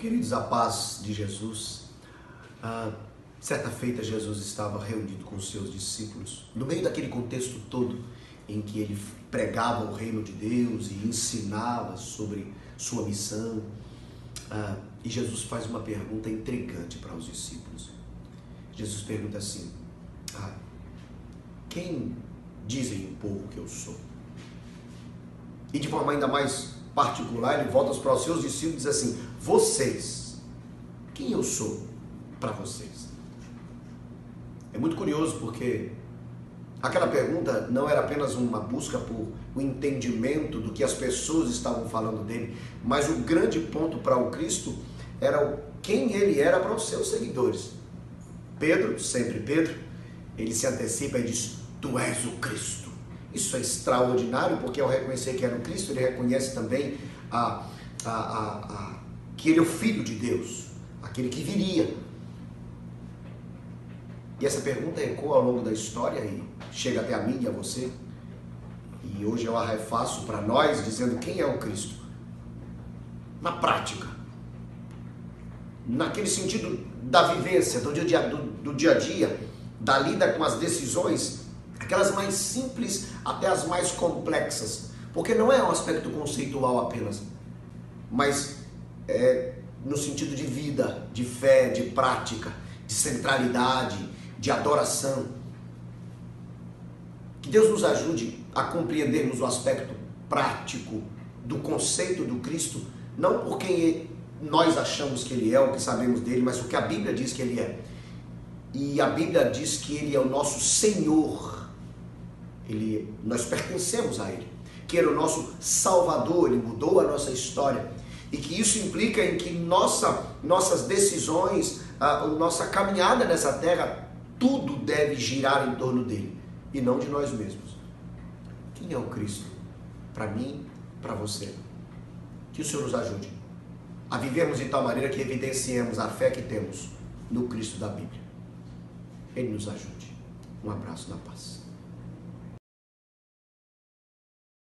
Queridos, a paz de Jesus. Ah, certa feita, Jesus estava reunido com seus discípulos, no meio daquele contexto todo em que ele pregava o reino de Deus e ensinava sobre sua missão. Ah, e Jesus faz uma pergunta intrigante para os discípulos. Jesus pergunta assim: ah, Quem dizem o povo que eu sou? E de forma ainda mais particular, ele volta para os seus discípulos e diz assim: Vocês, quem eu sou para vocês? É muito curioso porque aquela pergunta não era apenas uma busca por o entendimento do que as pessoas estavam falando dele, mas o grande ponto para o Cristo era quem ele era para os seus seguidores. Pedro, sempre Pedro, ele se antecipa e diz: Tu és o Cristo. Isso é extraordinário, porque ao reconhecer que era o Cristo, ele reconhece também a, a, a, a, que ele é o Filho de Deus, aquele que viria. E essa pergunta ecoa ao longo da história e chega até a mim e a você. E hoje eu a refaço para nós, dizendo quem é o Cristo. Na prática, naquele sentido da vivência, do dia, do, do dia a dia, da lida com as decisões, aquelas mais simples até as mais complexas, porque não é um aspecto conceitual apenas, mas é no sentido de vida, de fé, de prática, de centralidade, de adoração. Que Deus nos ajude a compreendermos o aspecto prático do conceito do Cristo, não por quem nós achamos que ele é, o que sabemos dele, mas o que a Bíblia diz que ele é. E a Bíblia diz que ele é o nosso Senhor ele, nós pertencemos a Ele, que era o nosso Salvador, Ele mudou a nossa história e que isso implica em que nossa, nossas decisões, a, a nossa caminhada nessa terra, tudo deve girar em torno dele e não de nós mesmos. Quem é o Cristo? Para mim, para você. Que o Senhor nos ajude a vivermos de tal maneira que evidenciemos a fé que temos no Cristo da Bíblia. Ele nos ajude. Um abraço na paz.